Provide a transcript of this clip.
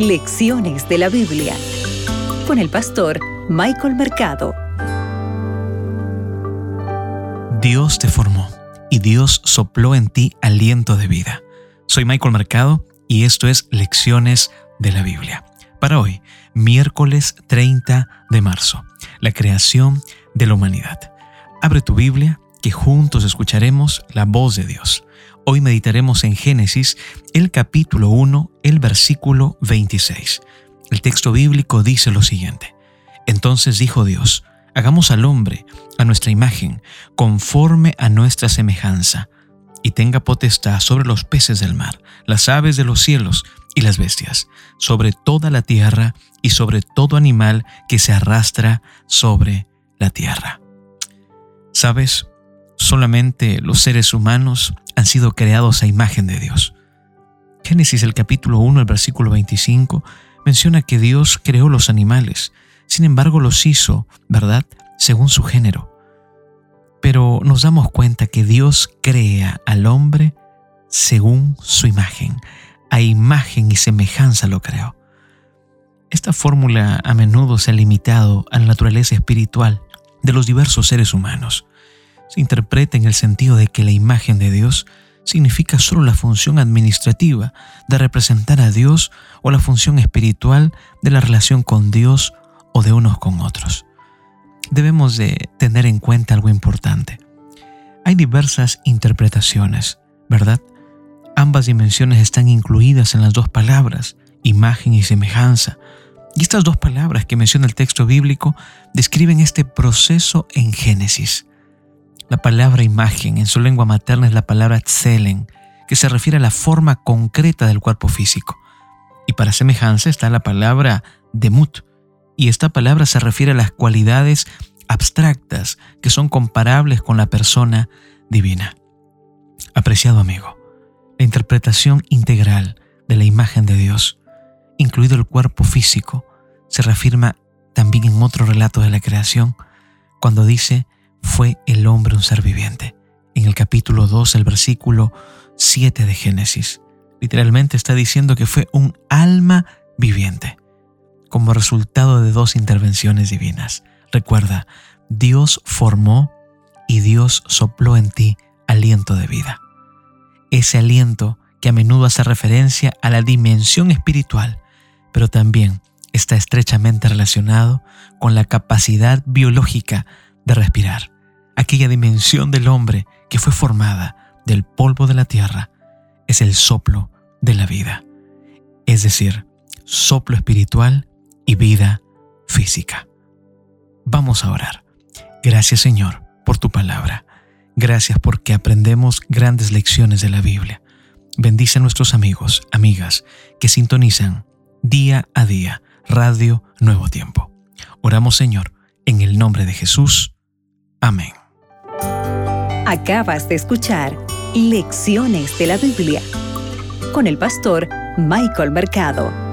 Lecciones de la Biblia con el pastor Michael Mercado. Dios te formó y Dios sopló en ti aliento de vida. Soy Michael Mercado y esto es Lecciones de la Biblia. Para hoy, miércoles 30 de marzo, la creación de la humanidad. Abre tu Biblia que juntos escucharemos la voz de Dios. Hoy meditaremos en Génesis, el capítulo 1, el versículo 26. El texto bíblico dice lo siguiente. Entonces dijo Dios, hagamos al hombre a nuestra imagen, conforme a nuestra semejanza, y tenga potestad sobre los peces del mar, las aves de los cielos y las bestias, sobre toda la tierra y sobre todo animal que se arrastra sobre la tierra. ¿Sabes? Solamente los seres humanos han sido creados a imagen de Dios. Génesis el capítulo 1, el versículo 25, menciona que Dios creó los animales, sin embargo los hizo, ¿verdad?, según su género. Pero nos damos cuenta que Dios crea al hombre según su imagen, a imagen y semejanza lo creó. Esta fórmula a menudo se ha limitado a la naturaleza espiritual de los diversos seres humanos se interpreta en el sentido de que la imagen de Dios significa solo la función administrativa de representar a Dios o la función espiritual de la relación con Dios o de unos con otros. Debemos de tener en cuenta algo importante. Hay diversas interpretaciones, ¿verdad? Ambas dimensiones están incluidas en las dos palabras, imagen y semejanza. Y estas dos palabras que menciona el texto bíblico describen este proceso en Génesis. La palabra imagen en su lengua materna es la palabra tselen, que se refiere a la forma concreta del cuerpo físico. Y para semejanza está la palabra demut, y esta palabra se refiere a las cualidades abstractas que son comparables con la persona divina. Apreciado amigo, la interpretación integral de la imagen de Dios, incluido el cuerpo físico, se reafirma también en otro relato de la creación, cuando dice fue el hombre un ser viviente. En el capítulo 2, el versículo 7 de Génesis, literalmente está diciendo que fue un alma viviente, como resultado de dos intervenciones divinas. Recuerda, Dios formó y Dios sopló en ti aliento de vida. Ese aliento que a menudo hace referencia a la dimensión espiritual, pero también está estrechamente relacionado con la capacidad biológica de respirar, aquella dimensión del hombre que fue formada del polvo de la tierra, es el soplo de la vida, es decir, soplo espiritual y vida física. Vamos a orar. Gracias Señor por tu palabra. Gracias porque aprendemos grandes lecciones de la Biblia. Bendice a nuestros amigos, amigas que sintonizan día a día Radio Nuevo Tiempo. Oramos Señor en el nombre de Jesús. Amén. Acabas de escuchar Lecciones de la Biblia con el pastor Michael Mercado.